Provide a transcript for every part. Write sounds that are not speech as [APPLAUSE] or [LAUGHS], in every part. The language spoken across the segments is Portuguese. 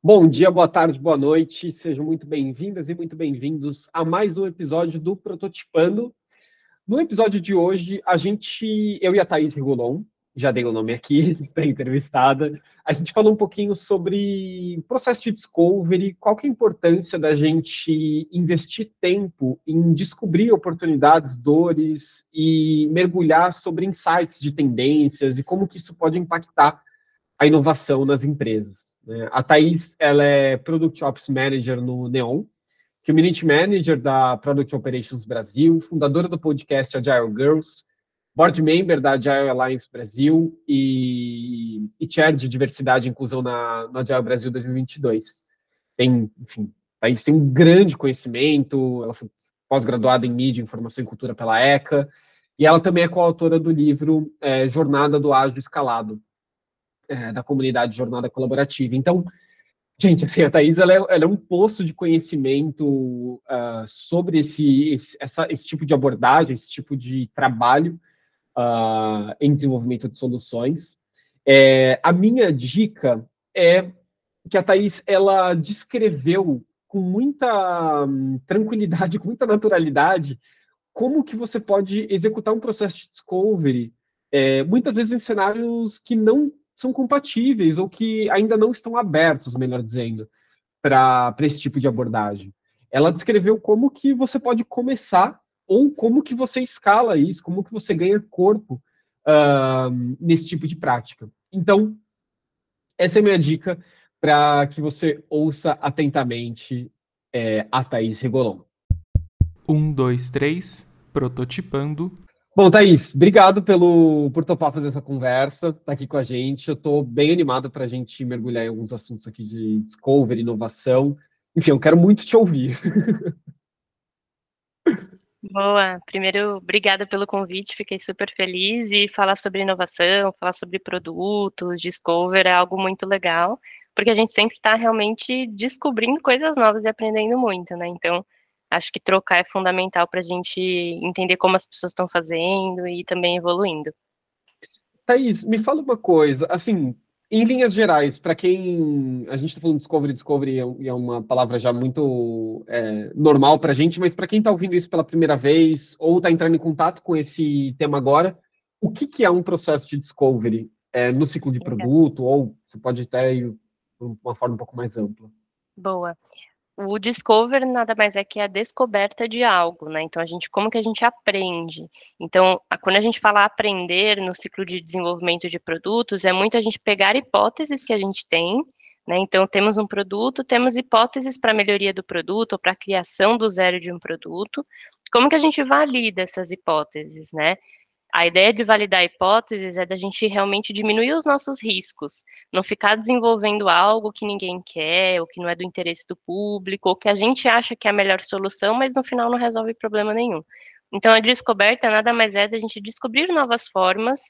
Bom dia, boa tarde, boa noite, sejam muito bem-vindas e muito bem-vindos a mais um episódio do Prototipando. No episódio de hoje, a gente, eu e a Thaís Rigolon, já dei o nome aqui, [LAUGHS] está entrevistada, a gente falou um pouquinho sobre processo de discovery, qual que é a importância da gente investir tempo em descobrir oportunidades, dores e mergulhar sobre insights de tendências e como que isso pode impactar a inovação nas empresas. Né? A Thaís, ela é Product Ops Manager no Neon, Community Manager da Product Operations Brasil, fundadora do podcast Agile Girls, board member da Agile Alliance Brasil e, e chair de diversidade e inclusão na, no Agile Brasil 2022. Tem, enfim, Thaís tem um grande conhecimento, ela foi pós-graduada em mídia, informação e cultura pela ECA, e ela também é coautora do livro é, Jornada do Ágil Escalado, é, da comunidade Jornada Colaborativa. Então, gente, assim, a Thais ela é, ela é um poço de conhecimento uh, sobre esse, esse, essa, esse tipo de abordagem, esse tipo de trabalho uh, em desenvolvimento de soluções. É, a minha dica é que a Thais ela descreveu com muita hum, tranquilidade, com muita naturalidade, como que você pode executar um processo de discovery, é, muitas vezes em cenários que não são compatíveis ou que ainda não estão abertos, melhor dizendo, para esse tipo de abordagem. Ela descreveu como que você pode começar ou como que você escala isso, como que você ganha corpo uh, nesse tipo de prática. Então, essa é a minha dica para que você ouça atentamente é, a Thaís Regolon. Um, dois, três, prototipando Bom, Thaís, obrigado pelo, por topar fazer essa conversa, tá aqui com a gente. Eu estou bem animado para a gente mergulhar em alguns assuntos aqui de discovery, inovação. Enfim, eu quero muito te ouvir. [LAUGHS] Boa. Primeiro, obrigada pelo convite, fiquei super feliz. E falar sobre inovação, falar sobre produtos, discover é algo muito legal, porque a gente sempre está realmente descobrindo coisas novas e aprendendo muito, né? Então, acho que trocar é fundamental para a gente entender como as pessoas estão fazendo e também evoluindo. Thaís, me fala uma coisa, assim, em linhas gerais, para quem. A gente está falando de Discovery, Discovery é, é uma palavra já muito é, normal para a gente, mas para quem está ouvindo isso pela primeira vez ou está entrando em contato com esse tema agora, o que, que é um processo de Discovery é, no ciclo de produto, ou você pode até ir de uma forma um pouco mais ampla? Boa o discover nada mais é que a descoberta de algo, né? Então a gente como que a gente aprende? Então, a, quando a gente fala aprender no ciclo de desenvolvimento de produtos, é muito a gente pegar hipóteses que a gente tem, né? Então temos um produto, temos hipóteses para melhoria do produto ou para criação do zero de um produto. Como que a gente valida essas hipóteses, né? A ideia de validar hipóteses é da gente realmente diminuir os nossos riscos, não ficar desenvolvendo algo que ninguém quer, ou que não é do interesse do público, ou que a gente acha que é a melhor solução, mas no final não resolve problema nenhum. Então, a descoberta nada mais é da gente descobrir novas formas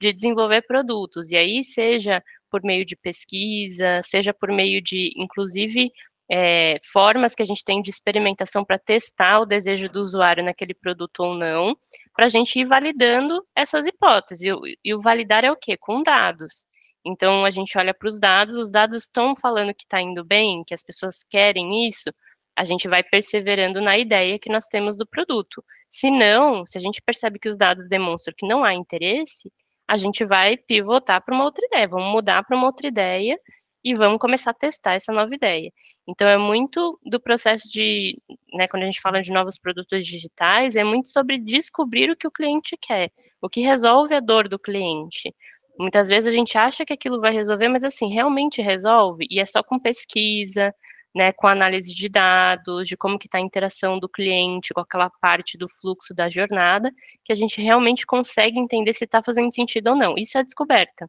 de desenvolver produtos, e aí seja por meio de pesquisa, seja por meio de, inclusive, é, formas que a gente tem de experimentação para testar o desejo do usuário naquele produto ou não, para a gente ir validando essas hipóteses. E, o validar é o quê? Com dados. Então, a gente olha para os dados, os dados estão falando que está indo bem, que as pessoas querem isso, a gente vai perseverando na ideia que nós temos do produto. Se não, se a gente percebe que os dados demonstram que não há interesse, a gente vai pivotar para uma outra ideia, vamos mudar para uma outra ideia e vamos começar a testar essa nova ideia. Então, é muito do processo de, né, quando a gente fala de novos produtos digitais, é muito sobre descobrir o que o cliente quer, o que resolve a dor do cliente. Muitas vezes a gente acha que aquilo vai resolver, mas assim, realmente resolve, e é só com pesquisa, né, com análise de dados, de como que está a interação do cliente com aquela parte do fluxo da jornada, que a gente realmente consegue entender se está fazendo sentido ou não. Isso é descoberta.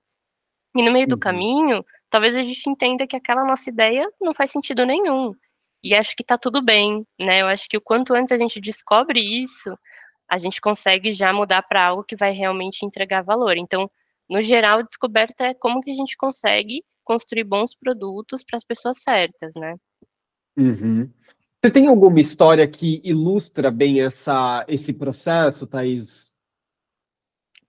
E no meio do uhum. caminho, talvez a gente entenda que aquela nossa ideia não faz sentido nenhum. E acho que tá tudo bem, né? Eu acho que o quanto antes a gente descobre isso, a gente consegue já mudar para algo que vai realmente entregar valor. Então, no geral, a descoberta é como que a gente consegue construir bons produtos para as pessoas certas, né? Uhum. Você tem alguma história que ilustra bem essa, esse processo, Thaís?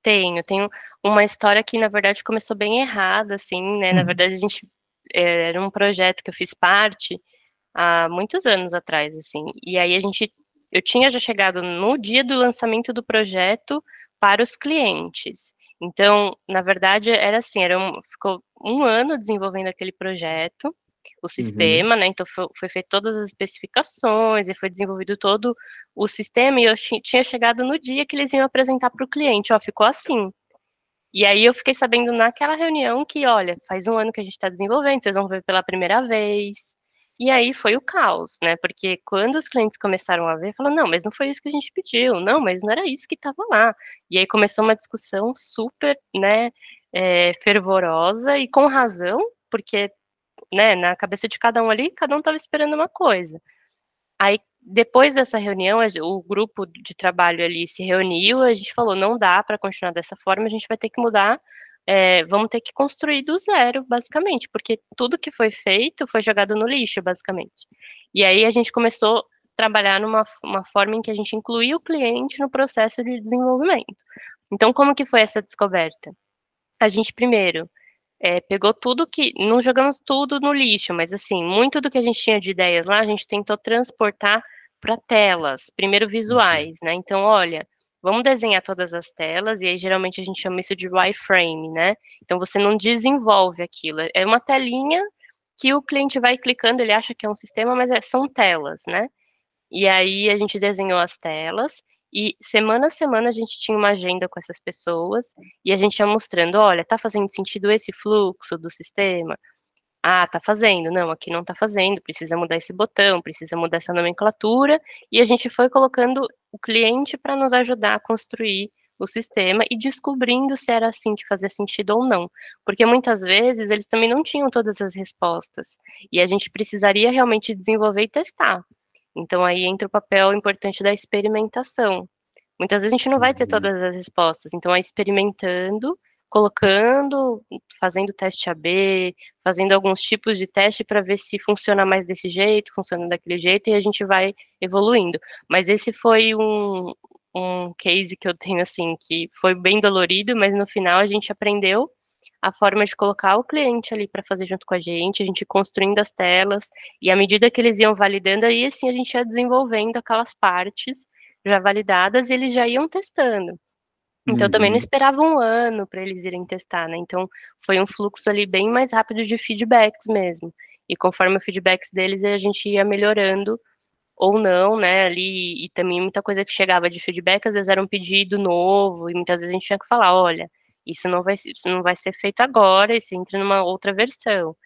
Tenho, tenho uma história que, na verdade, começou bem errada, assim, né? Na uhum. verdade, a gente era um projeto que eu fiz parte há muitos anos atrás, assim. E aí a gente, eu tinha já chegado no dia do lançamento do projeto para os clientes. Então, na verdade, era assim, era um, ficou um ano desenvolvendo aquele projeto, o uhum. sistema, uhum. né? Então foi, foi feito todas as especificações e foi desenvolvido todo o sistema e eu tinha chegado no dia que eles iam apresentar para o cliente, ó, ficou assim. E aí eu fiquei sabendo naquela reunião que, olha, faz um ano que a gente está desenvolvendo, vocês vão ver pela primeira vez. E aí foi o caos, né? Porque quando os clientes começaram a ver, falaram, não, mas não foi isso que a gente pediu, não, mas não era isso que estava lá. E aí começou uma discussão super, né, é, fervorosa e com razão, porque, né, na cabeça de cada um ali, cada um estava esperando uma coisa. Aí depois dessa reunião, o grupo de trabalho ali se reuniu, a gente falou, não dá para continuar dessa forma, a gente vai ter que mudar, é, vamos ter que construir do zero, basicamente, porque tudo que foi feito foi jogado no lixo, basicamente. E aí a gente começou a trabalhar numa uma forma em que a gente incluía o cliente no processo de desenvolvimento. Então, como que foi essa descoberta? A gente primeiro é, pegou tudo que. Não jogamos tudo no lixo, mas assim, muito do que a gente tinha de ideias lá, a gente tentou transportar para telas, primeiro uhum. visuais, né? Então, olha, vamos desenhar todas as telas, e aí geralmente a gente chama isso de wireframe, né? Então você não desenvolve aquilo, é uma telinha que o cliente vai clicando, ele acha que é um sistema, mas é, são telas, né? E aí a gente desenhou as telas, e semana a semana a gente tinha uma agenda com essas pessoas e a gente ia mostrando, olha, tá fazendo sentido esse fluxo do sistema? Ah, tá fazendo. Não, aqui não tá fazendo. Precisa mudar esse botão, precisa mudar essa nomenclatura. E a gente foi colocando o cliente para nos ajudar a construir o sistema e descobrindo se era assim que fazia sentido ou não. Porque muitas vezes eles também não tinham todas as respostas. E a gente precisaria realmente desenvolver e testar. Então aí entra o papel importante da experimentação. Muitas vezes a gente não vai ter uhum. todas as respostas, então é experimentando, colocando, fazendo teste AB, fazendo alguns tipos de teste para ver se funciona mais desse jeito, funciona daquele jeito, e a gente vai evoluindo. Mas esse foi um, um case que eu tenho, assim, que foi bem dolorido, mas no final a gente aprendeu a forma de colocar o cliente ali para fazer junto com a gente, a gente construindo as telas, e à medida que eles iam validando, aí assim a gente ia desenvolvendo aquelas partes já validadas e eles já iam testando. Então uhum. também não uhum. esperava um ano para eles irem testar, né? Então foi um fluxo ali bem mais rápido de feedbacks mesmo. E conforme o feedbacks deles, a gente ia melhorando ou não, né? Ali, e também muita coisa que chegava de feedback, às vezes era um pedido novo, e muitas vezes a gente tinha que falar, olha, isso não vai, isso não vai ser feito agora, isso entra numa outra versão.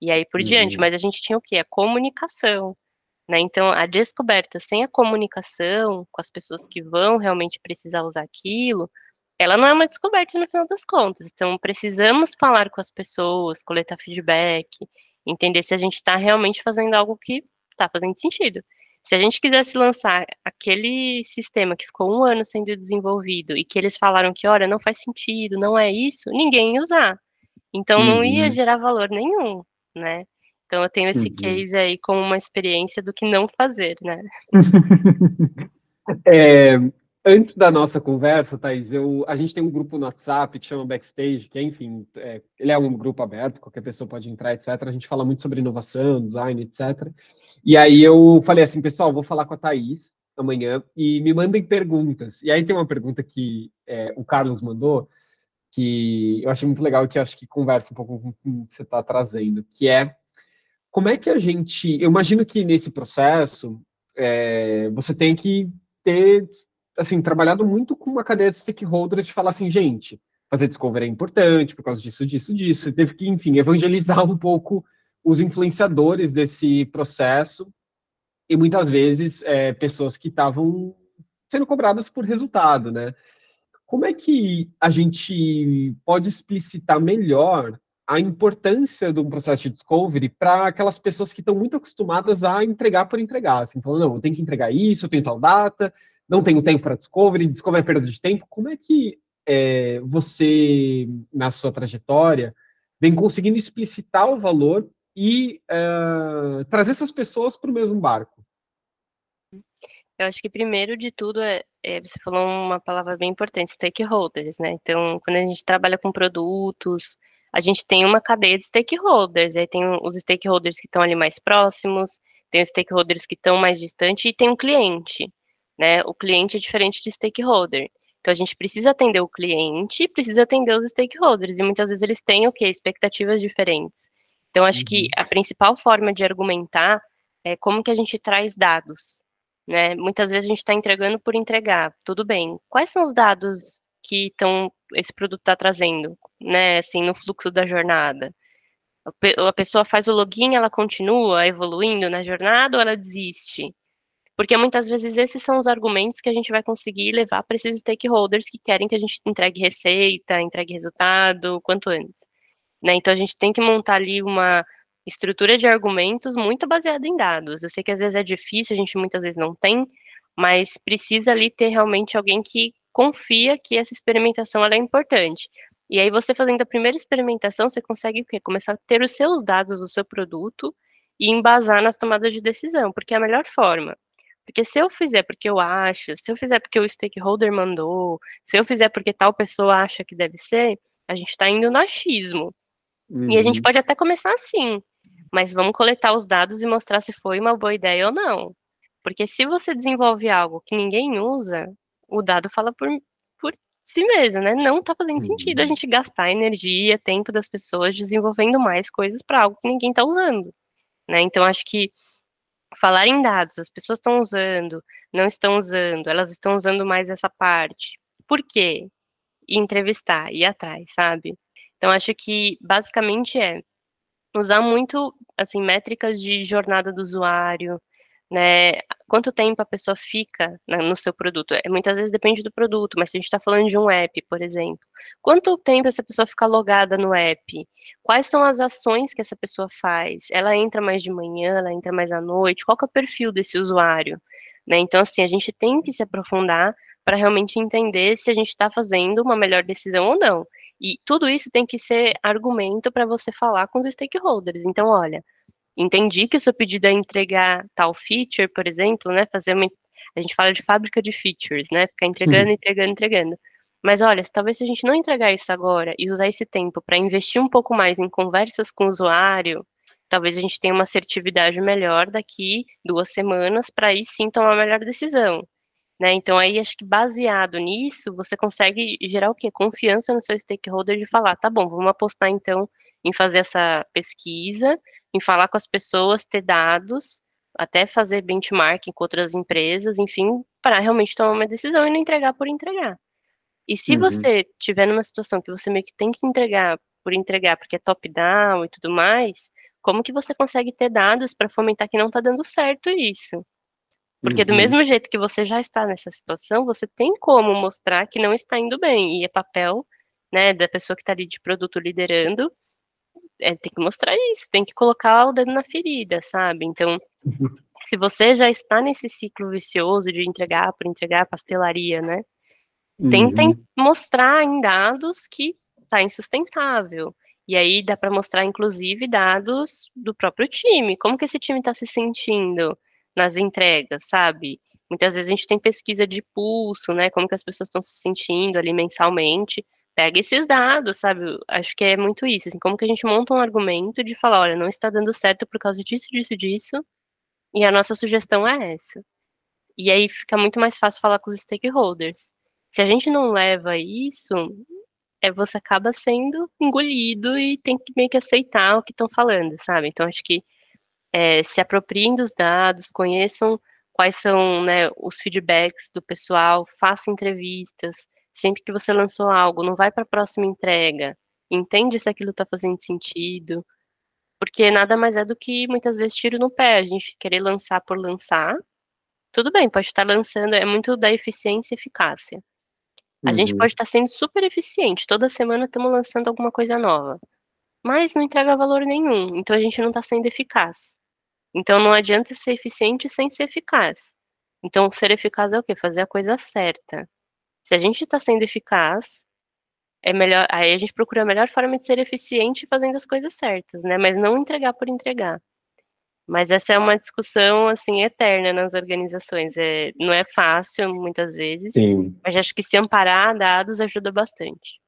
E aí por uhum. diante, mas a gente tinha o quê? A comunicação. Né? Então, a descoberta sem a comunicação com as pessoas que vão realmente precisar usar aquilo, ela não é uma descoberta no final das contas. Então, precisamos falar com as pessoas, coletar feedback, entender se a gente está realmente fazendo algo que está fazendo sentido. Se a gente quisesse lançar aquele sistema que ficou um ano sendo desenvolvido e que eles falaram que, olha, não faz sentido, não é isso, ninguém ia usar. Então uhum. não ia uhum. gerar valor nenhum, né? Então eu tenho esse uhum. case aí como uma experiência do que não fazer, né? [LAUGHS] é, antes da nossa conversa, Thaís, eu, a gente tem um grupo no WhatsApp que chama Backstage, que enfim, é, ele é um grupo aberto, qualquer pessoa pode entrar, etc. A gente fala muito sobre inovação, design, etc. E aí eu falei assim, pessoal, vou falar com a Thaís amanhã e me mandem perguntas. E aí tem uma pergunta que é, o Carlos mandou, que eu achei muito legal, que acho que conversa um pouco com o que você está trazendo, que é como é que a gente. Eu imagino que nesse processo é, você tem que ter assim, trabalhado muito com uma cadeia de stakeholders de falar assim, gente, fazer discovery é importante por causa disso, disso, disso. Teve que, enfim, evangelizar um pouco os influenciadores desse processo e muitas vezes é, pessoas que estavam sendo cobradas por resultado, né? Como é que a gente pode explicitar melhor a importância de um processo de discovery para aquelas pessoas que estão muito acostumadas a entregar por entregar, assim, falando, não, eu tenho que entregar isso, eu tenho tal data, não tenho tempo para discovery, discovery é perda de tempo. Como é que é, você, na sua trajetória, vem conseguindo explicitar o valor e uh, trazer essas pessoas para o mesmo barco? Eu acho que primeiro de tudo é, é, você falou uma palavra bem importante, stakeholders, né? Então, quando a gente trabalha com produtos, a gente tem uma cadeia de stakeholders, aí tem os stakeholders que estão ali mais próximos, tem os stakeholders que estão mais distantes e tem um cliente, né? O cliente é diferente de stakeholder. Então a gente precisa atender o cliente, precisa atender os stakeholders, e muitas vezes eles têm o quê? Expectativas diferentes. Então acho uhum. que a principal forma de argumentar é como que a gente traz dados, né? Muitas vezes a gente está entregando por entregar, tudo bem. Quais são os dados que estão esse produto está trazendo, né? Assim, no fluxo da jornada. A pessoa faz o login, ela continua evoluindo na jornada ou ela desiste? Porque muitas vezes esses são os argumentos que a gente vai conseguir levar para esses stakeholders que querem que a gente entregue receita, entregue resultado, quanto antes. Né? Então a gente tem que montar ali uma estrutura de argumentos muito baseada em dados. Eu sei que às vezes é difícil, a gente muitas vezes não tem, mas precisa ali ter realmente alguém que confia que essa experimentação é importante. E aí você fazendo a primeira experimentação, você consegue? Começar a ter os seus dados do seu produto e embasar nas tomadas de decisão, porque é a melhor forma. Porque se eu fizer porque eu acho, se eu fizer porque o stakeholder mandou, se eu fizer porque tal pessoa acha que deve ser, a gente está indo no achismo. Uhum. E a gente uhum. pode até começar assim, mas vamos coletar os dados e mostrar se foi uma boa ideia ou não. Porque se você desenvolve algo que ninguém usa, o dado fala por, por si mesmo, né? Não está fazendo uhum. sentido a gente gastar energia, tempo das pessoas desenvolvendo mais coisas para algo que ninguém está usando, né? Então acho que falar em dados, as pessoas estão usando, não estão usando, elas estão usando mais essa parte. Por quê? E entrevistar, ir atrás, sabe? Então acho que basicamente é usar muito assim métricas de jornada do usuário, né? Quanto tempo a pessoa fica no seu produto? É, muitas vezes depende do produto, mas se a gente está falando de um app, por exemplo, quanto tempo essa pessoa fica logada no app? Quais são as ações que essa pessoa faz? Ela entra mais de manhã, ela entra mais à noite? Qual é o perfil desse usuário? Né? Então, assim, a gente tem que se aprofundar para realmente entender se a gente está fazendo uma melhor decisão ou não. E tudo isso tem que ser argumento para você falar com os stakeholders. Então, olha, entendi que o seu pedido é entregar tal feature, por exemplo, né? Fazer uma. A gente fala de fábrica de features, né? Ficar entregando, uhum. entregando, entregando. Mas olha, talvez se a gente não entregar isso agora e usar esse tempo para investir um pouco mais em conversas com o usuário, talvez a gente tenha uma assertividade melhor daqui duas semanas para aí sim tomar a melhor decisão. Né? Então, aí acho que baseado nisso, você consegue gerar o quê? Confiança no seu stakeholder de falar, tá bom, vamos apostar então em fazer essa pesquisa, em falar com as pessoas, ter dados, até fazer benchmarking com outras empresas, enfim, para realmente tomar uma decisão e não entregar por entregar. E se uhum. você tiver numa situação que você meio que tem que entregar por entregar, porque é top-down e tudo mais, como que você consegue ter dados para fomentar que não está dando certo isso? Porque uhum. do mesmo jeito que você já está nessa situação, você tem como mostrar que não está indo bem. E é papel né, da pessoa que está ali de produto liderando, é, tem que mostrar isso, tem que colocar o dedo na ferida, sabe? Então, uhum. se você já está nesse ciclo vicioso de entregar por entregar pastelaria, né? Tenta uhum. mostrar em dados que está insustentável. E aí dá para mostrar, inclusive, dados do próprio time. Como que esse time está se sentindo? nas entregas, sabe? Muitas vezes a gente tem pesquisa de pulso, né? Como que as pessoas estão se sentindo ali mensalmente. Pega esses dados, sabe? Acho que é muito isso. Assim, como que a gente monta um argumento de falar, olha, não está dando certo por causa disso, disso, disso. E a nossa sugestão é essa. E aí fica muito mais fácil falar com os stakeholders. Se a gente não leva isso, é você acaba sendo engolido e tem que meio que aceitar o que estão falando, sabe? Então acho que é, se apropriem dos dados, conheçam quais são né, os feedbacks do pessoal, faça entrevistas, sempre que você lançou algo, não vai para a próxima entrega, entende se aquilo está fazendo sentido, porque nada mais é do que muitas vezes tiro no pé, a gente querer lançar por lançar, tudo bem, pode estar lançando, é muito da eficiência e eficácia. A uhum. gente pode estar sendo super eficiente, toda semana estamos lançando alguma coisa nova, mas não entrega valor nenhum, então a gente não está sendo eficaz. Então não adianta ser eficiente sem ser eficaz. Então ser eficaz é o quê? Fazer a coisa certa. Se a gente está sendo eficaz, é melhor. Aí a gente procura a melhor forma de ser eficiente fazendo as coisas certas, né? Mas não entregar por entregar. Mas essa é uma discussão assim eterna nas organizações. É, não é fácil muitas vezes, Sim. mas acho que se amparar dados ajuda bastante.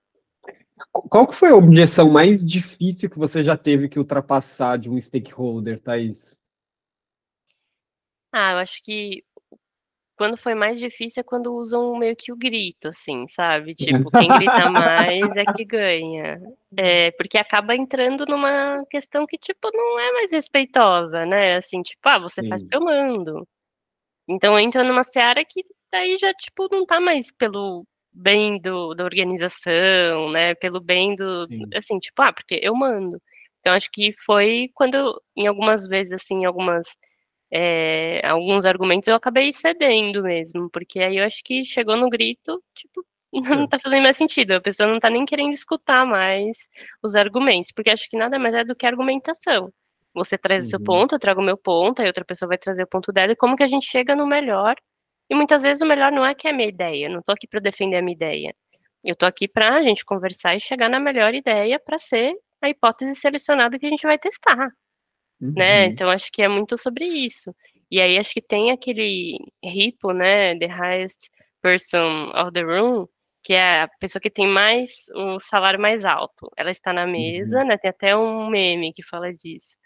Qual que foi a objeção mais difícil que você já teve que ultrapassar de um stakeholder, Thaís? Ah, eu acho que quando foi mais difícil é quando usam meio que o grito, assim, sabe? Tipo, quem grita [LAUGHS] mais é que ganha. É, porque acaba entrando numa questão que, tipo, não é mais respeitosa, né? Assim, tipo, ah, você Sim. faz porque eu mando. Então entra numa seara que daí já, tipo, não tá mais pelo bem do, da organização, né? Pelo bem do. Sim. Assim, tipo, ah, porque eu mando. Então acho que foi quando, em algumas vezes, assim, algumas é, alguns argumentos eu acabei cedendo mesmo, porque aí eu acho que chegou no grito, tipo, [LAUGHS] não é. tá fazendo mais sentido, a pessoa não tá nem querendo escutar mais os argumentos, porque acho que nada mais é do que argumentação. Você traz uhum. o seu uhum. ponto, eu trago o meu ponto, aí outra pessoa vai trazer o ponto dela, e como que a gente chega no melhor? E muitas vezes o melhor não é que é a minha ideia, eu não tô aqui para defender a minha ideia. Eu tô aqui para a gente conversar e chegar na melhor ideia para ser a hipótese selecionada que a gente vai testar? Uhum. Né? Então acho que é muito sobre isso. E aí acho que tem aquele ripo, né? The highest person of the room, que é a pessoa que tem mais o um salário mais alto. Ela está na mesa, uhum. né? Tem até um meme que fala disso.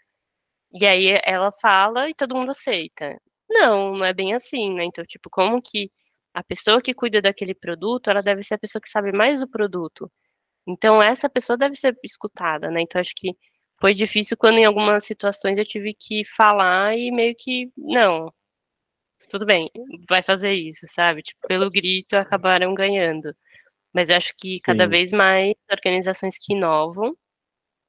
E aí ela fala e todo mundo aceita. Não, não é bem assim, né? Então, tipo, como que a pessoa que cuida daquele produto, ela deve ser a pessoa que sabe mais do produto. Então, essa pessoa deve ser escutada, né? Então, acho que foi difícil quando em algumas situações eu tive que falar e meio que, não, tudo bem, vai fazer isso, sabe? Tipo, pelo grito acabaram ganhando. Mas eu acho que cada Sim. vez mais organizações que inovam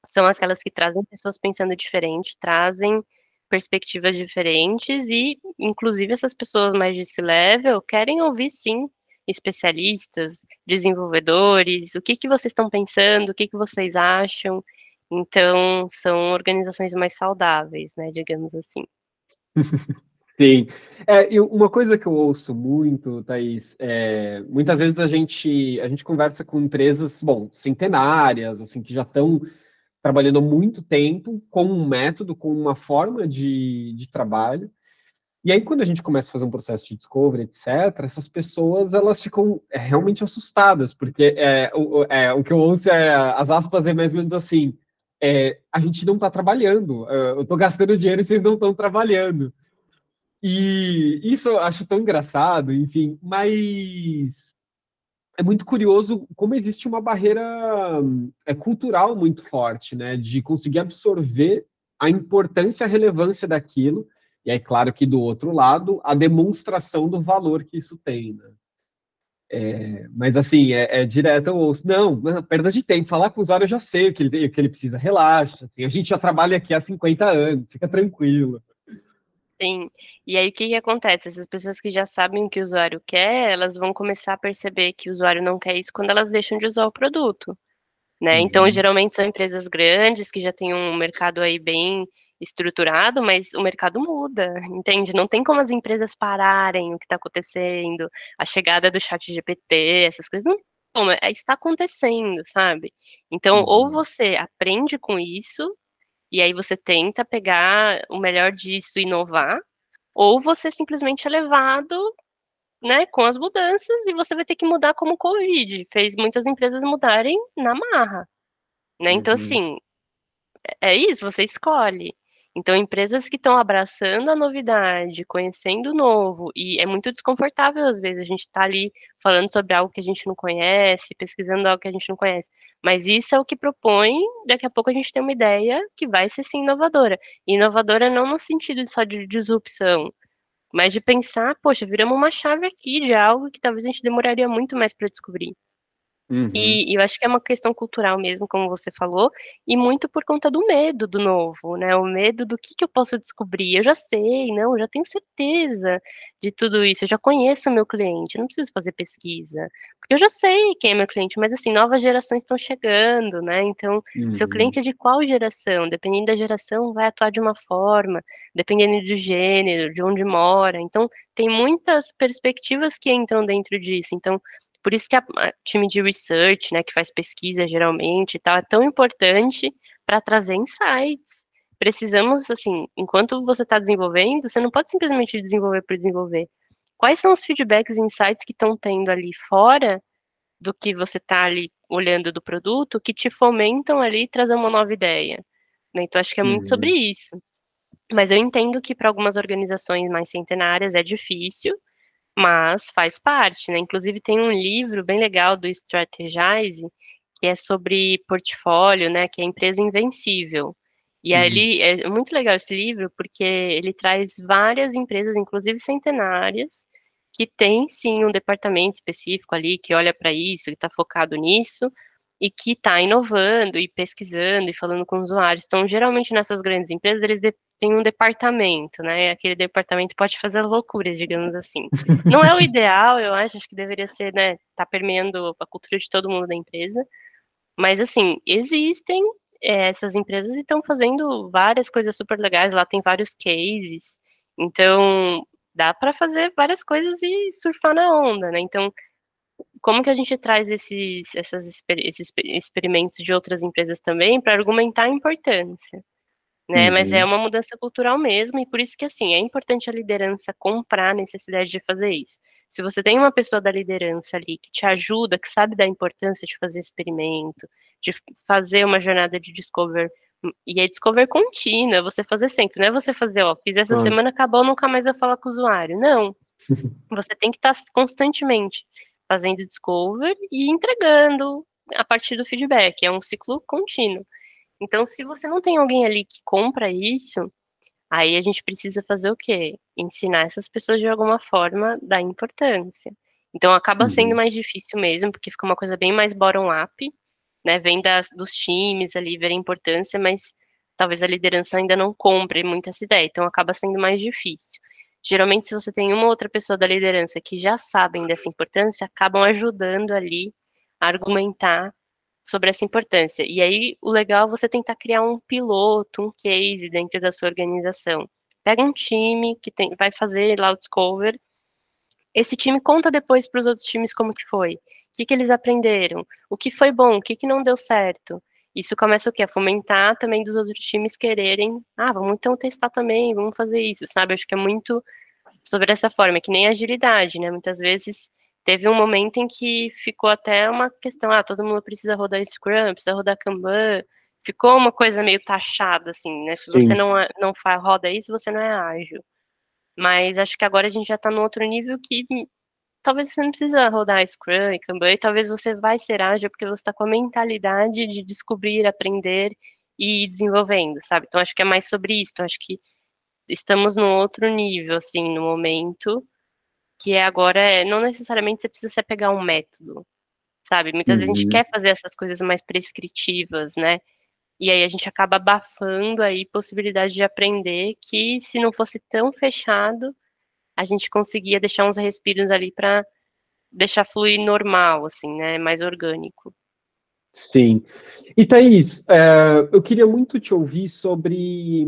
são aquelas que trazem pessoas pensando diferente, trazem perspectivas diferentes e, inclusive, essas pessoas mais de C-level querem ouvir, sim, especialistas, desenvolvedores, o que, que vocês estão pensando, o que, que vocês acham. Então, são organizações mais saudáveis, né, digamos assim. [LAUGHS] Sim. É, uma coisa que eu ouço muito, Thaís, é, muitas vezes a gente, a gente conversa com empresas, bom, centenárias, assim, que já estão trabalhando há muito tempo com um método, com uma forma de, de trabalho. E aí, quando a gente começa a fazer um processo de discovery, etc., essas pessoas, elas ficam é, realmente assustadas, porque é, o, é, o que eu ouço é, as aspas é mais ou menos assim, é, a gente não está trabalhando. É, eu estou gastando dinheiro e vocês não estão trabalhando. E isso eu acho tão engraçado, enfim, mas é muito curioso como existe uma barreira é, cultural muito forte, né? De conseguir absorver a importância a relevância daquilo. E aí, claro que do outro lado, a demonstração do valor que isso tem, né? É, mas assim, é, é direto eu ouço, não, não, perda de tempo, falar com o usuário eu já sei o que ele, o que ele precisa, relaxa, assim, a gente já trabalha aqui há 50 anos, fica tranquilo. Sim, e aí o que, que acontece? Essas pessoas que já sabem o que o usuário quer, elas vão começar a perceber que o usuário não quer isso quando elas deixam de usar o produto, né? Então, uhum. Então, geralmente são empresas grandes que já têm um mercado aí bem estruturado, mas o mercado muda, entende? Não tem como as empresas pararem o que está acontecendo, a chegada do chat GPT, essas coisas não como, é, está acontecendo, sabe? Então, uhum. ou você aprende com isso, e aí você tenta pegar o melhor disso e inovar, ou você simplesmente é levado, né, com as mudanças, e você vai ter que mudar como o Covid, fez muitas empresas mudarem na marra, né? Então, uhum. assim, é, é isso, você escolhe. Então, empresas que estão abraçando a novidade, conhecendo o novo, e é muito desconfortável às vezes a gente estar tá ali falando sobre algo que a gente não conhece, pesquisando algo que a gente não conhece. Mas isso é o que propõe, daqui a pouco a gente tem uma ideia que vai ser sim inovadora. E inovadora não no sentido só de disrupção, mas de pensar, poxa, viramos uma chave aqui de algo que talvez a gente demoraria muito mais para descobrir. Uhum. E, e, eu acho que é uma questão cultural mesmo, como você falou, e muito por conta do medo do novo, né? O medo do que, que eu posso descobrir. Eu já sei, não, eu já tenho certeza de tudo isso, eu já conheço o meu cliente, eu não preciso fazer pesquisa, porque eu já sei quem é meu cliente, mas assim, novas gerações estão chegando, né? Então, uhum. seu cliente é de qual geração? Dependendo da geração, vai atuar de uma forma, dependendo do gênero, de onde mora. Então, tem muitas perspectivas que entram dentro disso. Então, por isso que a, a time de research, né, que faz pesquisa geralmente e tal, é tão importante para trazer insights. Precisamos, assim, enquanto você está desenvolvendo, você não pode simplesmente desenvolver por desenvolver. Quais são os feedbacks e insights que estão tendo ali fora do que você está ali olhando do produto que te fomentam ali trazer uma nova ideia. Né? Então, acho que é muito uhum. sobre isso. Mas eu entendo que para algumas organizações mais centenárias é difícil, mas faz parte, né? Inclusive tem um livro bem legal do Strategize, que é sobre portfólio, né? Que é a empresa invencível. E uhum. ali é muito legal esse livro, porque ele traz várias empresas, inclusive centenárias, que tem sim um departamento específico ali que olha para isso, que está focado nisso, e que está inovando e pesquisando e falando com usuários. Então, geralmente nessas grandes empresas, eles têm um departamento, né? Aquele departamento pode fazer loucuras, digamos assim. [LAUGHS] Não é o ideal, eu acho, acho que deveria ser, né? Tá permeando a cultura de todo mundo da empresa. Mas, assim, existem é, essas empresas e estão fazendo várias coisas super legais. Lá tem vários cases. Então, dá para fazer várias coisas e surfar na onda, né? Então, como que a gente traz esses, essas, esses experimentos de outras empresas também para argumentar a importância? Né? Uhum. Mas é uhum. uma mudança cultural mesmo, e por isso que assim é importante a liderança comprar a necessidade de fazer isso. Se você tem uma pessoa da liderança ali que te ajuda, que sabe da importância de fazer experimento, de fazer uma jornada de discover, e é discover contínua, você fazer sempre, não é você fazer, ó, fiz essa uhum. semana, acabou, nunca mais eu falar com o usuário. Não. [LAUGHS] Você tem que estar constantemente fazendo discover e entregando a partir do feedback. É um ciclo contínuo. Então, se você não tem alguém ali que compra isso, aí a gente precisa fazer o quê? Ensinar essas pessoas de alguma forma da importância. Então, acaba uhum. sendo mais difícil mesmo, porque fica uma coisa bem mais bottom-up, né? Vem das, dos times ali, ver a importância, mas talvez a liderança ainda não compre muito essa ideia. Então, acaba sendo mais difícil. Geralmente, se você tem uma outra pessoa da liderança que já sabem dessa importância, acabam ajudando ali a argumentar sobre essa importância. E aí, o legal é você tentar criar um piloto, um case dentro da sua organização. Pega um time que tem, vai fazer lá o Discover, esse time conta depois para os outros times como que foi, o que, que eles aprenderam, o que foi bom, o que, que não deu certo. Isso começa o quê? A fomentar também dos outros times quererem, ah, vamos então testar também, vamos fazer isso, sabe? Acho que é muito sobre essa forma, que nem agilidade, né? Muitas vezes teve um momento em que ficou até uma questão, ah, todo mundo precisa rodar Scrum, precisa rodar Kanban, ficou uma coisa meio taxada, assim, né? Se Sim. você não, não faz, roda isso, você não é ágil. Mas acho que agora a gente já está no outro nível que talvez você não precisa rodar Scrum e Kanban, e talvez você vai ser ágil porque você está com a mentalidade de descobrir, aprender e ir desenvolvendo, sabe? Então acho que é mais sobre isso. Então acho que estamos num outro nível, assim, no momento, que é agora, é, não necessariamente você precisa se apegar a um método, sabe? Muitas uhum. vezes a gente uhum. quer fazer essas coisas mais prescritivas, né? E aí a gente acaba abafando aí possibilidade de aprender que se não fosse tão fechado, a gente conseguia deixar uns respiros ali para deixar fluir normal, assim, né, mais orgânico. Sim. E Thaís, é, eu queria muito te ouvir sobre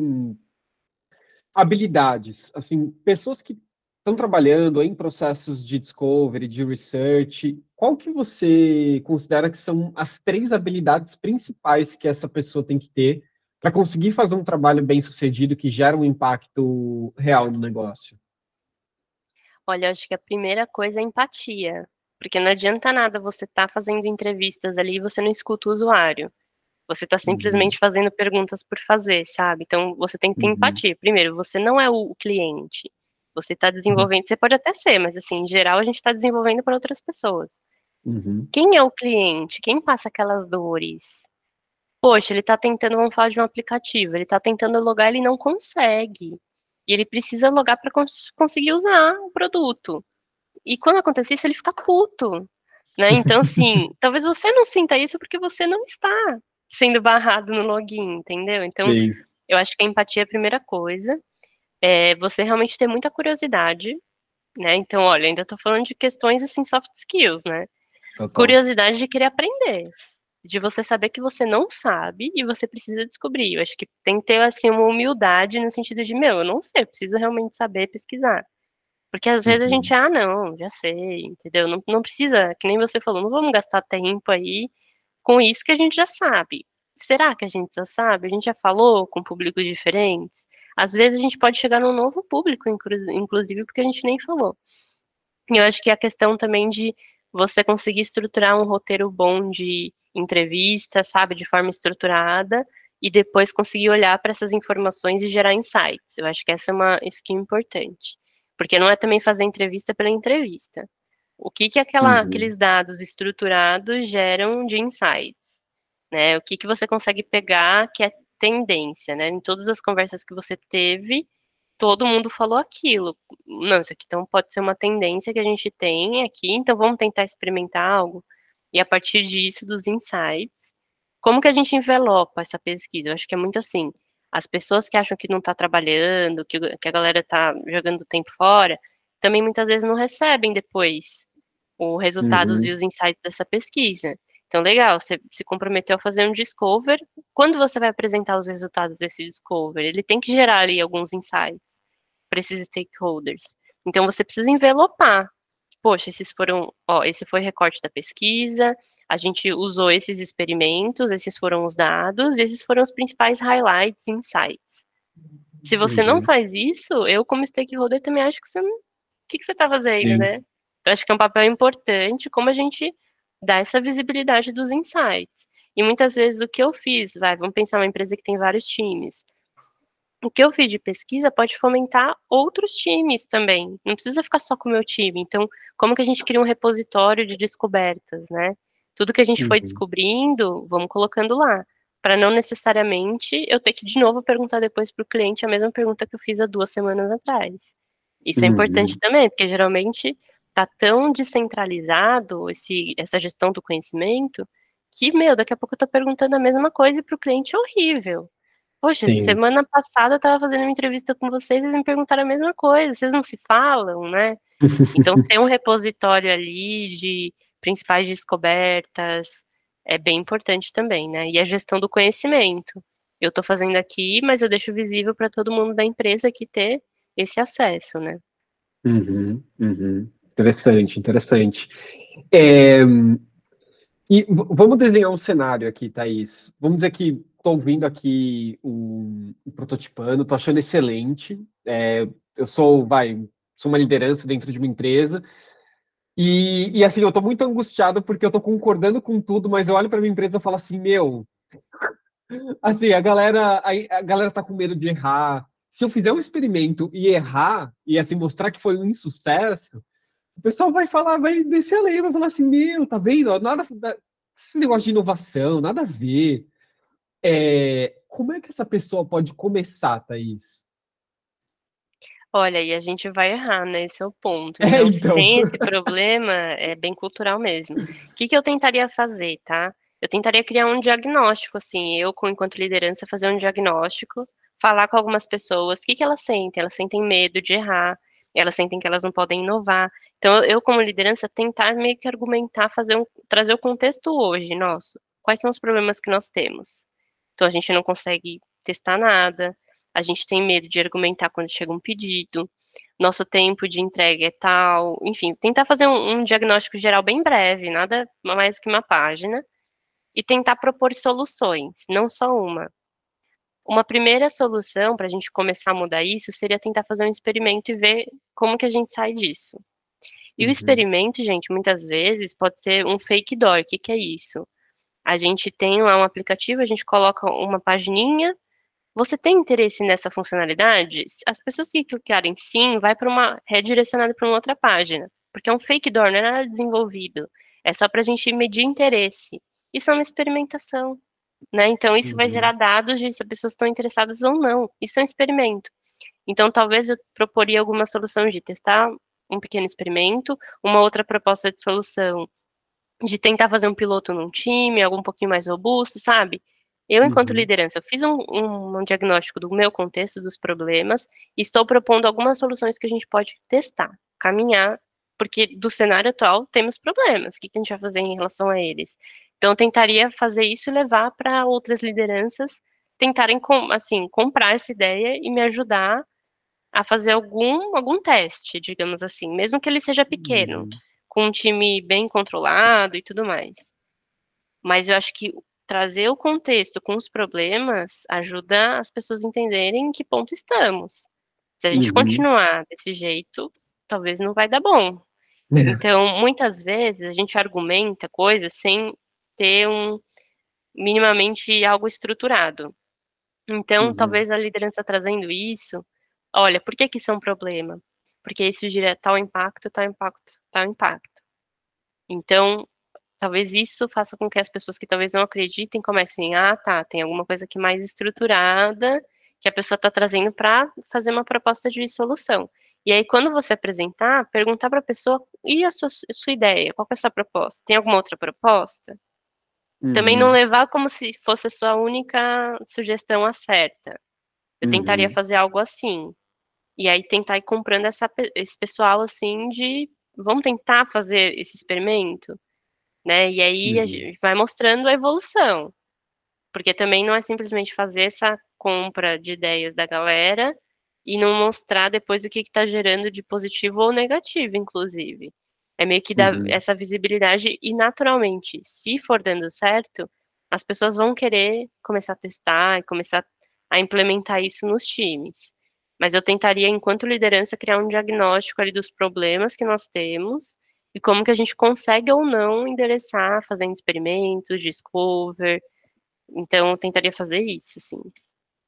habilidades, assim, pessoas que estão trabalhando em processos de discovery, de research, qual que você considera que são as três habilidades principais que essa pessoa tem que ter para conseguir fazer um trabalho bem sucedido que gera um impacto real no negócio? Olha, acho que a primeira coisa é empatia, porque não adianta nada você estar tá fazendo entrevistas ali e você não escuta o usuário. Você está simplesmente uhum. fazendo perguntas por fazer, sabe? Então você tem que ter uhum. empatia. Primeiro, você não é o cliente. Você está uhum. desenvolvendo, você pode até ser, mas assim, em geral a gente está desenvolvendo para outras pessoas. Uhum. Quem é o cliente? Quem passa aquelas dores? Poxa, ele está tentando, vamos falar de um aplicativo, ele está tentando logar, ele não consegue. E ele precisa logar para cons conseguir usar o produto. E quando acontece isso, ele fica puto. Né? Então, assim, [LAUGHS] talvez você não sinta isso porque você não está sendo barrado no login, entendeu? Então, Sim. eu acho que a empatia é a primeira coisa. É você realmente ter muita curiosidade, né? Então, olha, ainda estou falando de questões assim, soft skills, né? Total. Curiosidade de querer aprender de você saber que você não sabe e você precisa descobrir. Eu acho que tem que ter assim uma humildade no sentido de, meu, eu não sei, eu preciso realmente saber pesquisar. Porque às vezes a gente, uhum. ah, não, já sei, entendeu? Não, não precisa, que nem você falou, não vamos gastar tempo aí com isso que a gente já sabe. Será que a gente já sabe? A gente já falou com públicos diferentes? Às vezes a gente pode chegar num novo público, inclusive, porque a gente nem falou. E eu acho que a questão também de você conseguir estruturar um roteiro bom de entrevista, sabe, de forma estruturada, e depois conseguir olhar para essas informações e gerar insights. Eu acho que essa é uma skill importante. Porque não é também fazer entrevista pela entrevista. O que, que aquela, uhum. aqueles dados estruturados geram de insights? Né? O que, que você consegue pegar que é tendência, né? Em todas as conversas que você teve, todo mundo falou aquilo. Não, isso aqui então pode ser uma tendência que a gente tem aqui, então vamos tentar experimentar algo. E a partir disso, dos insights, como que a gente envelopa essa pesquisa? Eu acho que é muito assim. As pessoas que acham que não está trabalhando, que, que a galera está jogando tempo fora, também muitas vezes não recebem depois os resultados uhum. e os insights dessa pesquisa. Então, legal, você se comprometeu a fazer um discover. Quando você vai apresentar os resultados desse discover, ele tem que gerar ali alguns insights para esses stakeholders. Então, você precisa envelopar. Poxa, esses foram, ó, esse foi o recorte da pesquisa, a gente usou esses experimentos, esses foram os dados, esses foram os principais highlights, insights. Se você uhum. não faz isso, eu como stakeholder também acho que você não... O que, que você está fazendo, Sim. né? Então, acho que é um papel importante como a gente dar essa visibilidade dos insights. E muitas vezes o que eu fiz, vai, vamos pensar uma empresa que tem vários times. O que eu fiz de pesquisa pode fomentar outros times também. Não precisa ficar só com o meu time. Então, como que a gente cria um repositório de descobertas, né? Tudo que a gente uhum. foi descobrindo, vamos colocando lá. Para não necessariamente eu ter que de novo perguntar depois para o cliente a mesma pergunta que eu fiz há duas semanas atrás. Isso é uhum. importante também, porque geralmente tá tão descentralizado esse, essa gestão do conhecimento que, meu, daqui a pouco eu tô perguntando a mesma coisa para o cliente é horrível. Poxa, Sim. semana passada eu estava fazendo uma entrevista com vocês e eles me perguntaram a mesma coisa, vocês não se falam, né? Então, [LAUGHS] tem um repositório ali de principais descobertas é bem importante também, né? E a gestão do conhecimento. Eu estou fazendo aqui, mas eu deixo visível para todo mundo da empresa que ter esse acesso, né? Uhum, uhum. Interessante, interessante. É, e vamos desenhar um cenário aqui, Thaís. Vamos dizer que estou ouvindo aqui o, prototipando, estou achando excelente. É, eu sou, vai, sou uma liderança dentro de uma empresa. E, e assim, eu estou muito angustiado porque eu estou concordando com tudo, mas eu olho para minha empresa e falo assim, meu, [LAUGHS] assim, a galera, a, a galera tá com medo de errar. Se eu fizer um experimento e errar, e assim, mostrar que foi um insucesso, o pessoal vai falar, vai descer a lei, vai falar assim, meu, tá vendo? Nada, esse negócio de inovação, nada a ver. É, como é que essa pessoa pode começar, Thaís? Olha, e a gente vai errar, né? Esse é o ponto. Então, é, então. tem esse problema, é bem cultural mesmo. O que, que eu tentaria fazer, tá? Eu tentaria criar um diagnóstico, assim, eu, enquanto liderança, fazer um diagnóstico, falar com algumas pessoas, o que, que elas sentem? Elas sentem medo de errar, elas sentem que elas não podem inovar. Então, eu, como liderança, tentar meio que argumentar, fazer um, trazer o contexto hoje nosso. Quais são os problemas que nós temos? Então, a gente não consegue testar nada, a gente tem medo de argumentar quando chega um pedido, nosso tempo de entrega é tal, enfim, tentar fazer um, um diagnóstico geral bem breve, nada mais que uma página, e tentar propor soluções, não só uma. Uma primeira solução para a gente começar a mudar isso seria tentar fazer um experimento e ver como que a gente sai disso. E uhum. o experimento, gente, muitas vezes pode ser um fake door. O que, que é isso? A gente tem lá um aplicativo, a gente coloca uma pagininha. Você tem interesse nessa funcionalidade? As pessoas que clicarem sim, vai para uma redirecionada para uma outra página, porque é um fake door, não é nada desenvolvido. É só para a gente medir interesse. Isso é uma experimentação. Né? Então, isso uhum. vai gerar dados de se as pessoas estão interessadas ou não. Isso é um experimento. Então, talvez eu proporia alguma solução de testar um pequeno experimento, uma outra proposta de solução de tentar fazer um piloto num time, algo um pouquinho mais robusto, sabe? Eu, enquanto uhum. liderança, eu fiz um, um, um, diagnóstico do meu contexto, dos problemas, e estou propondo algumas soluções que a gente pode testar, caminhar, porque do cenário atual temos problemas. O que, que a gente vai fazer em relação a eles? Então, eu tentaria fazer isso e levar para outras lideranças tentarem, assim, comprar essa ideia e me ajudar a fazer algum, algum teste, digamos assim, mesmo que ele seja pequeno, uhum. com um time bem controlado e tudo mais. Mas eu acho que trazer o contexto com os problemas ajuda as pessoas a entenderem em que ponto estamos. Se a gente uhum. continuar desse jeito, talvez não vai dar bom. Então, muitas vezes a gente argumenta coisas sem ter um minimamente algo estruturado. Então, Uhum. talvez a liderança trazendo isso, olha, por que que isso é um problema? Porque isso gera tal impacto, tal impacto, tal impacto. Então, talvez isso faça com que as pessoas que talvez não acreditem comecem, ah, tá, tem alguma coisa aqui mais estruturada que a pessoa está trazendo para fazer uma proposta de solução. E aí, quando você apresentar, perguntar para a pessoa, e a sua, a sua ideia? Qual é a sua proposta? Tem alguma outra proposta? Também não Uhum. levar como se fosse a sua única sugestão a certa. Eu tentaria Uhum. fazer algo assim. E aí tentar ir comprando essa, esse pessoal assim de vamos tentar fazer esse experimento, né? E aí a Uhum. gente vai mostrando a evolução. Porque também não é simplesmente fazer essa compra de ideias da galera e não mostrar depois o que está gerando de positivo ou negativo, inclusive. É meio que dar Uhum. essa visibilidade e, naturalmente, se for dando certo, as pessoas vão querer começar a testar e começar a implementar isso nos times. Mas eu tentaria, enquanto liderança, criar um diagnóstico ali dos problemas que nós temos e como que a gente consegue ou não endereçar, fazendo experimentos, discover. Então, eu tentaria fazer isso, assim.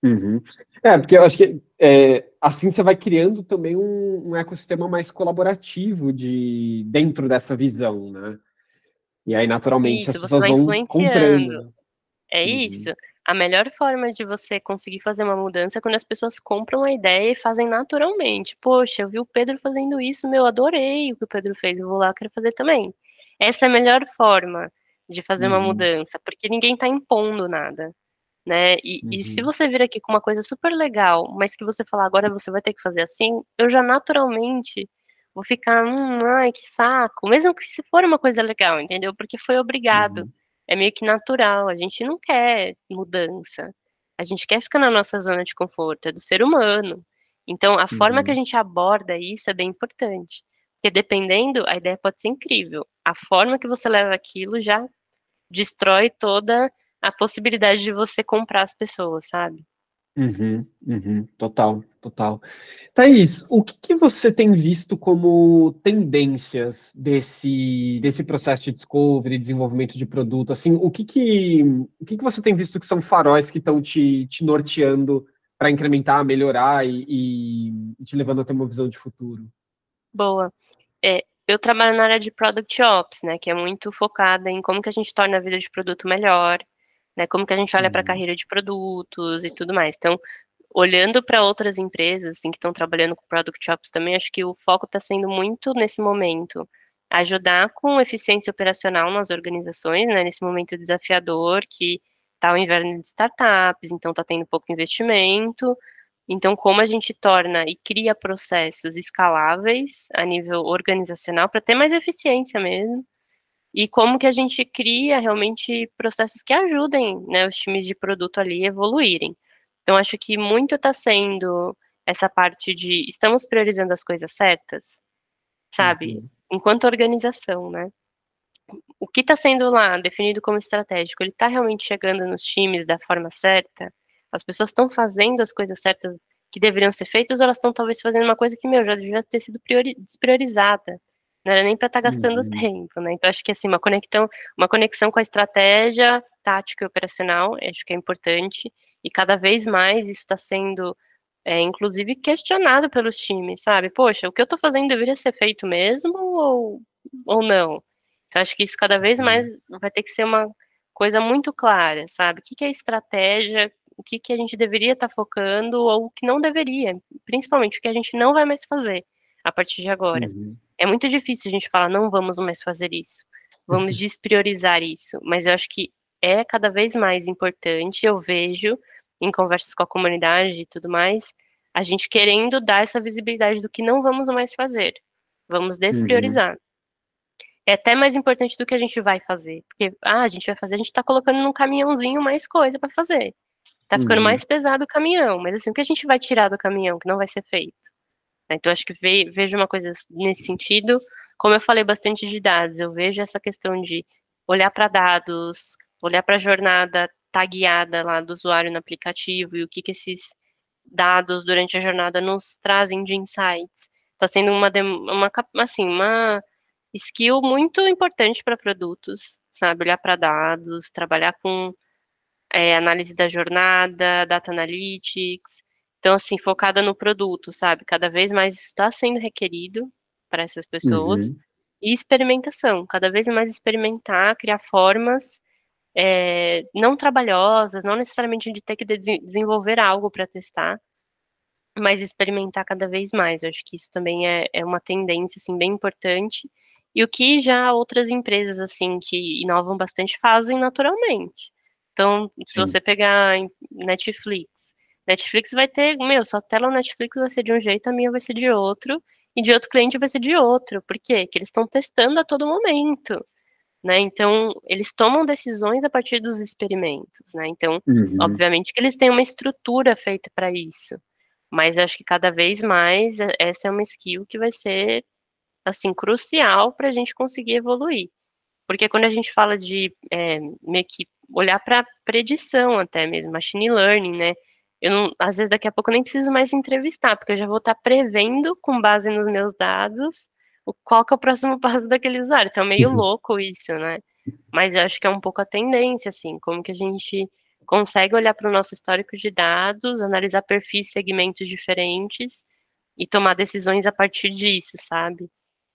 Uhum. É, porque eu acho que é, assim você vai criando também um, um, ecossistema mais colaborativo de dentro dessa visão, né? E aí, naturalmente, isso, as pessoas vão comprando. É uhum. isso. A melhor forma de você conseguir fazer uma mudança é quando as pessoas compram a ideia e fazem naturalmente. Poxa, eu vi o Pedro fazendo isso, meu, adorei o que o Pedro fez, eu vou lá, quero fazer também. Essa é a melhor forma de fazer uhum. uma mudança, porque ninguém está impondo nada né? E, uhum. e, se você vir aqui com uma coisa super legal, mas que você falar agora você vai ter que fazer assim, eu já naturalmente vou ficar, hum, ai, que saco, mesmo que se for uma coisa legal, entendeu? Porque foi obrigado. Uhum. É meio que natural, a gente não quer mudança. A gente quer ficar na nossa zona de conforto, é do ser humano. Então, a uhum. forma que a gente aborda isso é bem importante. Porque dependendo, a ideia pode ser incrível. A forma que você leva aquilo já destrói toda a possibilidade de você comprar as pessoas, sabe? Uhum, uhum, total, total. Thaís, o que, que, você tem visto como tendências desse, desse processo de discovery, desenvolvimento de produto? Assim, o que, que, o que, que você tem visto que são faróis que estão te, te norteando para incrementar, melhorar e, e, te levando a ter uma visão de futuro? Boa. É, eu trabalho na área de Product Ops, né, que é muito focada em como que a gente torna a vida de produto melhor, né? Como que a gente olha para a carreira de produtos e tudo mais. Então, olhando para outras empresas assim, que estão trabalhando com Product Ops também, acho que o foco está sendo muito nesse momento ajudar com eficiência operacional nas organizações, né? Nesse momento desafiador que está o inverno de startups, então está tendo pouco investimento. Então, como a gente torna e cria processos escaláveis a nível organizacional para ter mais eficiência mesmo e como que a gente cria realmente processos que ajudem né, os times de produto ali a evoluírem. Então, acho que muito está sendo essa parte de estamos priorizando as coisas certas, sabe? Uhum. Enquanto organização, né? O que está sendo lá definido como estratégico, ele está realmente chegando nos times da forma certa? As pessoas estão fazendo as coisas certas que deveriam ser feitas ou elas estão talvez fazendo uma coisa que, meu, já devia ter sido priori despriorizada? Não era nem para estar tá gastando uhum. tempo, né? Então acho que assim uma conexão, uma conexão com a estratégia tática e operacional, acho que é importante e cada vez mais isso está sendo, é, inclusive questionado pelos times, sabe? Poxa, o que eu estou fazendo deveria ser feito mesmo ou ou não? Então acho que isso cada vez mais vai ter que ser uma coisa muito clara, sabe? O que, que é estratégia? O que, que a gente deveria estar tá focando ou o que não deveria, principalmente o que a gente não vai mais fazer a partir de agora. Uhum. É muito difícil a gente falar, não vamos mais fazer isso, vamos despriorizar isso, mas eu acho que é cada vez mais importante, eu vejo em conversas com a comunidade e tudo mais, a gente querendo dar essa visibilidade do que não vamos mais fazer, vamos despriorizar. Uhum. É até mais importante do que a gente vai fazer, porque, ah, a gente vai fazer, a gente tá colocando num caminhãozinho mais coisa para fazer. Tá ficando uhum. mais pesado o caminhão, mas assim, o que a gente vai tirar do caminhão que não vai ser feito? Então, acho que vejo uma coisa nesse sentido. Como eu falei bastante de dados, eu vejo essa questão de olhar para dados, olhar para a jornada tagueada lá do usuário no aplicativo e o que, que esses dados durante a jornada nos trazem de insights. Está sendo uma, uma, assim, uma skill muito importante para produtos, sabe? Olhar para dados, trabalhar com é, análise da jornada, data analytics. Então, assim, focada no produto, sabe? Cada vez mais isso está sendo requerido para essas pessoas. Uhum. E experimentação, cada vez mais experimentar, criar formas é, não trabalhosas, não necessariamente de ter que de desenvolver algo para testar, mas experimentar cada vez mais. Eu acho que isso também é, é uma tendência assim bem importante e o que já outras empresas assim que inovam bastante fazem naturalmente. Então, se Sim. você pegar Netflix, Netflix vai ter, meu, sua tela Netflix vai ser de um jeito, a minha vai ser de outro, e de outro cliente vai ser de outro. Por quê? Porque eles estão testando a todo momento. Né? Então, eles tomam decisões a partir dos experimentos, né? Então, uhum. obviamente que eles têm uma estrutura feita para isso. Mas acho que cada vez mais é, essa é uma skill que vai ser assim crucial para a gente conseguir evoluir. Porque quando a gente fala de é, meio que olhar para predição até mesmo, machine learning, né? Eu não, às vezes daqui a pouco eu nem preciso mais entrevistar, porque eu já vou estar prevendo com base nos meus dados o qual que é o próximo [LAUGHS] passo daquele usuário. Então é meio uhum. louco isso, né? Mas eu acho que é um pouco a tendência, assim, como que a gente consegue olhar para o nosso histórico de dados, analisar perfis, segmentos diferentes e tomar decisões a partir disso, sabe?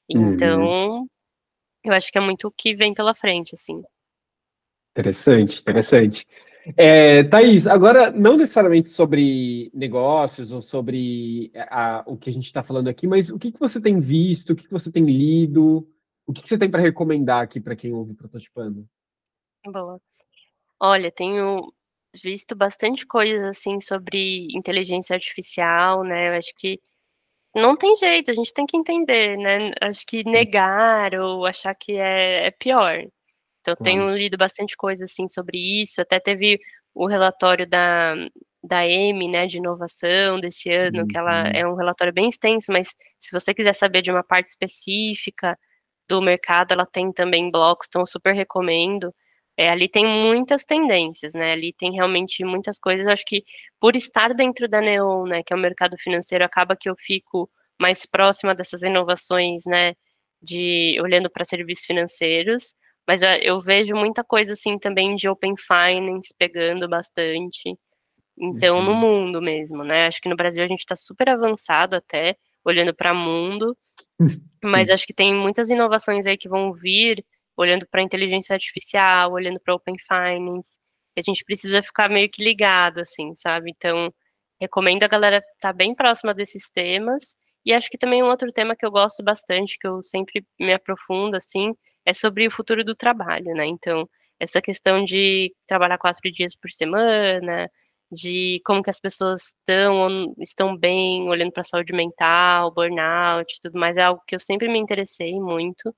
Então, uhum. eu acho que é muito o que vem pela frente, assim. Interessante, interessante. É, Thaís, agora não necessariamente sobre negócios ou sobre a, o que a gente está falando aqui, mas o que, que você tem visto, o que, que você tem lido, o que, que você tem para recomendar aqui para quem ouve Prototipando? Boa. Olha, tenho visto bastante coisas assim sobre inteligência artificial, né? Eu acho que não tem jeito, a gente tem que entender, né? Acho que negar ou achar que é, é pior. Eu tenho lido bastante coisa assim sobre isso. Até teve o relatório da, da EME, né, de inovação desse ano, uhum. que ela uhum. é um relatório bem extenso, mas se você quiser saber de uma parte específica do mercado, ela tem também blocos, então eu super recomendo. É, ali tem muitas tendências, né? Ali tem realmente muitas coisas. Eu acho que por estar dentro da Neon, né, que é o mercado financeiro, acaba que eu fico mais próxima dessas inovações, né, de olhando para serviços financeiros. Mas eu vejo muita coisa assim também de Open Finance pegando bastante. Então, uhum. no mundo mesmo, né? Acho que no Brasil a gente está super avançado até, olhando para o mundo. [LAUGHS] Mas acho que tem muitas inovações aí que vão vir, olhando para a inteligência artificial, olhando para Open Finance. a gente precisa ficar meio que ligado, assim, sabe? Então, recomendo a galera estar tá bem próxima desses temas. E acho que também um outro tema que eu gosto bastante, que eu sempre me aprofundo, assim, é sobre o futuro do trabalho, né? Então, essa questão de trabalhar quatro dias por semana, de como que as pessoas estão, estão bem, olhando para a saúde mental, burnout, tudo mais, é algo que eu sempre me interessei muito.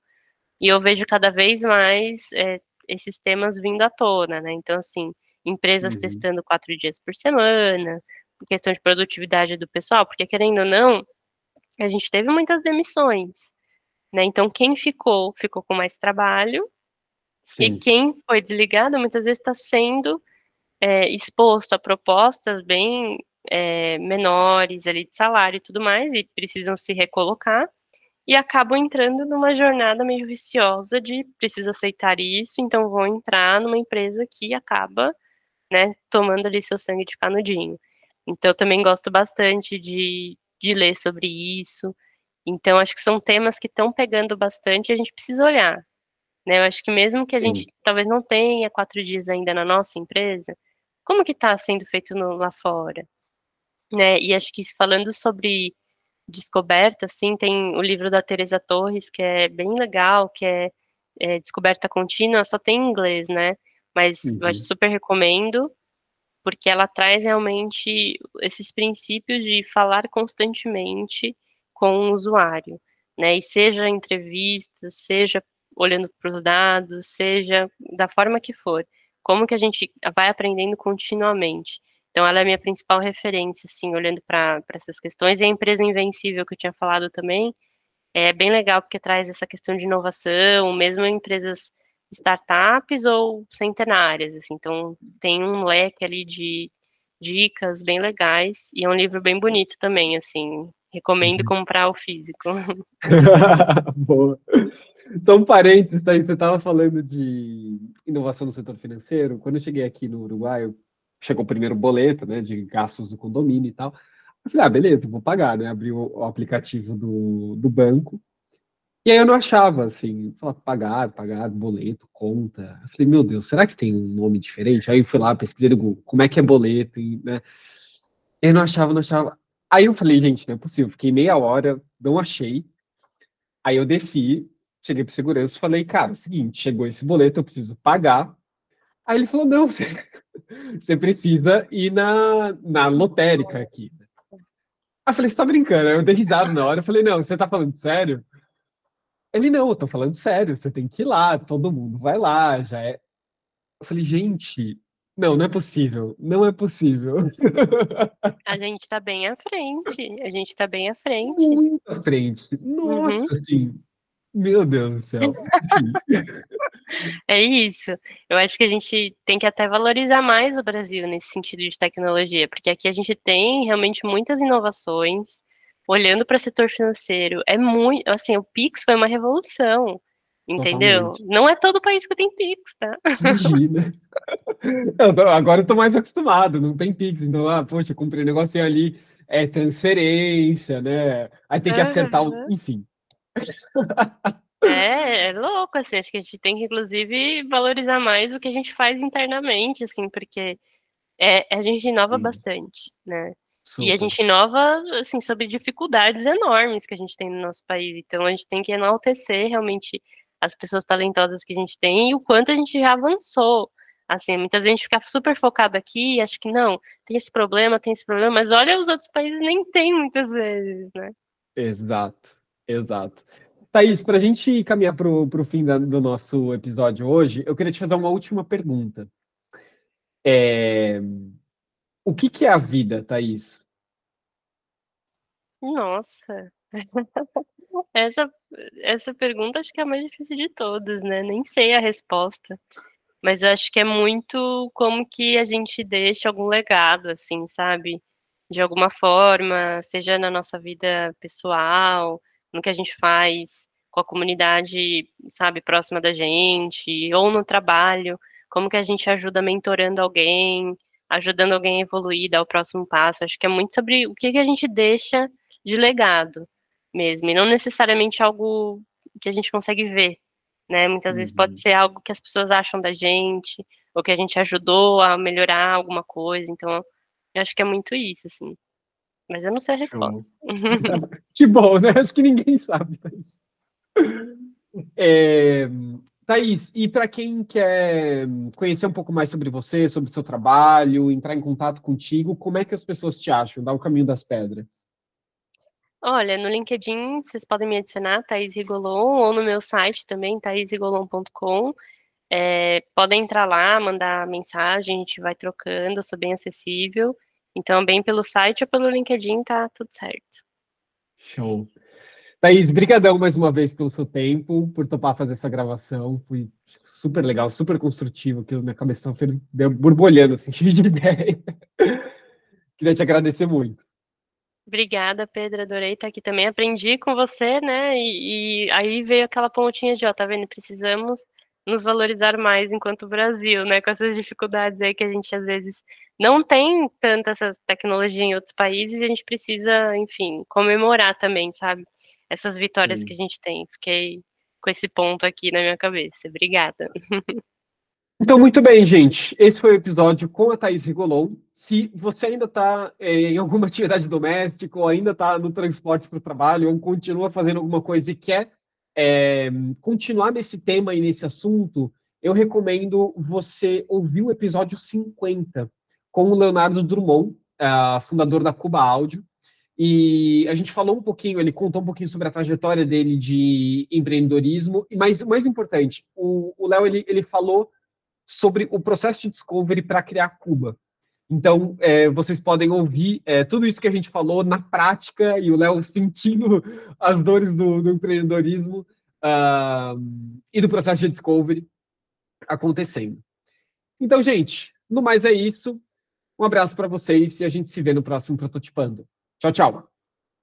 E eu vejo cada vez mais é, esses temas vindo à tona, né? Então, assim, empresas uhum. testando quatro dias por semana, questão de produtividade do pessoal, porque querendo ou não, a gente teve muitas demissões. Né? Então, quem ficou, ficou com mais trabalho, Sim. e quem foi desligado, muitas vezes está sendo é, exposto a propostas bem é, menores ali de salário e tudo mais, e precisam se recolocar, e acabam entrando numa jornada meio viciosa de preciso aceitar isso, então vou entrar numa empresa que acaba, né, tomando ali seu sangue de canudinho. Então, eu também gosto bastante de, de ler sobre isso, então, acho que são temas que estão pegando bastante e a gente precisa olhar. Né? Eu acho que mesmo que a gente talvez não tenha quatro dias ainda na nossa empresa, como que está sendo feito no, lá fora? Né? E acho que falando sobre descoberta, assim, tem o livro da Teresa Torres, que é bem legal, que é, é Descoberta Contínua, só tem em inglês, né? Mas uhum. eu super recomendo, porque ela traz realmente esses princípios de falar constantemente com o usuário, né? E seja entrevista, seja olhando para os dados, seja da forma que for, como que a gente vai aprendendo continuamente. Então, ela é a minha principal referência, assim, olhando para essas questões. E a empresa invencível que eu tinha falado também é bem legal porque traz essa questão de inovação, mesmo em empresas startups ou centenárias, assim. Então, tem um leque ali de dicas bem legais e é um livro bem bonito também, assim. Recomendo uhum. comprar o físico. [LAUGHS] Boa. Então, parênteses, aí você estava falando de inovação no setor financeiro. Quando eu cheguei aqui no Uruguai, chegou o primeiro boleto, né, de gastos do condomínio e tal. Eu falei, ah, beleza, vou pagar, né? Abri o, o aplicativo do, do banco. E aí eu não achava, assim, falava, pagar, pagar, boleto, conta. Eu falei, meu Deus, será que tem um nome diferente? Aí eu fui lá, pesquisei no Google, como é que é boleto, né? Eu não achava, não achava. Aí eu falei, gente, não é possível. Fiquei meia hora, não achei. Aí eu desci, cheguei para segurança e falei, cara, é seguinte, chegou esse boleto, eu preciso pagar. Aí ele falou, não, [LAUGHS] você, você precisa ir na, na lotérica aqui. Aí eu falei, você tá brincando? Aí eu dei risada na hora, eu falei, não, você tá falando sério? Ele, não, eu tô falando sério, você tem que ir lá, todo mundo vai lá, já é. Eu falei, gente, não, não é possível, não é possível. [LAUGHS] A gente tá bem à frente, a gente tá bem à frente. Muito à frente. Nossa, uhum. assim, meu Deus do céu. [LAUGHS] é isso. Eu acho que a gente tem que até valorizar mais o Brasil nesse sentido de tecnologia, porque aqui a gente tem realmente muitas inovações. Olhando para o setor financeiro, é muito, assim, o Pix foi uma revolução, entendeu? Totalmente. Não é todo país que tem Pix, tá? Imagina. [LAUGHS] Eu, agora eu tô mais acostumado, não tem Pix, então, ah, poxa, comprei um negocinho ali, é transferência, né? Aí tem que acertar, o, enfim. É, é louco, assim, acho que a gente tem que, inclusive, valorizar mais o que a gente faz internamente, assim, porque é, a gente inova bastante, né? Super. E a gente inova, assim, sobre dificuldades enormes que a gente tem no nosso país. Então, a gente tem que enaltecer realmente as pessoas talentosas que a gente tem e o quanto a gente já avançou. Assim, muitas vezes a gente fica super focado aqui e acha que não, tem esse problema, tem esse problema, mas olha, os outros países nem tem muitas vezes, né? Exato. Exato. Thaís, para a gente caminhar para o fim da, do nosso episódio hoje, eu queria te fazer uma última pergunta. É... O que, que é a vida, Thaís? Nossa, essa, essa pergunta acho que é a mais difícil de todas, né? Nem sei a resposta. Mas eu acho que é muito como que a gente deixa algum legado, assim, sabe? De alguma forma, seja na nossa vida pessoal, no que a gente faz com a comunidade, sabe, próxima da gente, ou no trabalho, como que a gente ajuda mentorando alguém, ajudando alguém a evoluir, dar o próximo passo. Acho que é muito sobre o que, que a gente deixa de legado mesmo, e não necessariamente algo que a gente consegue ver, né? Muitas uhum. vezes pode uhum. ser algo que as pessoas acham da gente, ou que a gente ajudou a melhorar alguma coisa. Então, eu acho que é muito isso, assim. Mas eu não sei a resposta. [LAUGHS] [LAUGHS] que bom, né? Acho que ninguém [LAUGHS] sabe. Thaís. É, Thaís, e para quem quer conhecer um pouco mais sobre você, sobre o seu trabalho, entrar em contato contigo, como é que as pessoas te acham? Dá o caminho das pedras. Olha, no LinkedIn vocês podem me adicionar, Thaís Rigolon, ou no meu site também, thaisrigolon.com. É, podem entrar lá, mandar mensagem, a gente vai trocando, eu sou bem acessível. Então, bem pelo site ou pelo LinkedIn, tá tudo certo. Show. Thaís, brigadão mais uma vez pelo seu tempo, por topar fazer essa gravação. Foi super legal, super construtivo, que minha cabeça foi borbulhando, assim, [LAUGHS] de ideia. Queria te agradecer muito. Obrigada, Pedro. Adorei estar aqui também. Aprendi com você, né? E, e aí veio aquela pontinha de, ó, tá vendo? Precisamos nos valorizar mais enquanto Brasil, né? Com essas dificuldades aí que a gente às vezes não tem tanta essa tecnologia em outros países e a gente precisa, enfim, comemorar também, sabe? Essas vitórias que a gente tem. Fiquei com esse ponto aqui na minha cabeça. Obrigada. [LAUGHS] Então, muito bem, gente. Esse foi o episódio com a Thaís Rigolon. Se você ainda está é, em alguma [LAUGHS] atividade doméstica, ou ainda está no transporte para o trabalho, ou continua fazendo alguma coisa e quer é, continuar nesse tema e nesse assunto, eu recomendo você ouvir o episódio 50 com o Leonardo Drummond, uh, fundador da Cuba Áudio. E a gente falou um pouquinho, ele contou um pouquinho sobre a trajetória dele de empreendedorismo, mas o mais importante, o Léo ele, ele falou sobre o processo de discovery para criar Cuba. Então, é, vocês podem ouvir é, tudo isso que a gente falou na prática e o Léo [LAUGHS] sentindo as dores do, do empreendedorismo uh, e do processo de discovery acontecendo. Então, gente, no mais é isso. Um abraço para vocês e a gente se vê no próximo Prototipando. Tchau, tchau.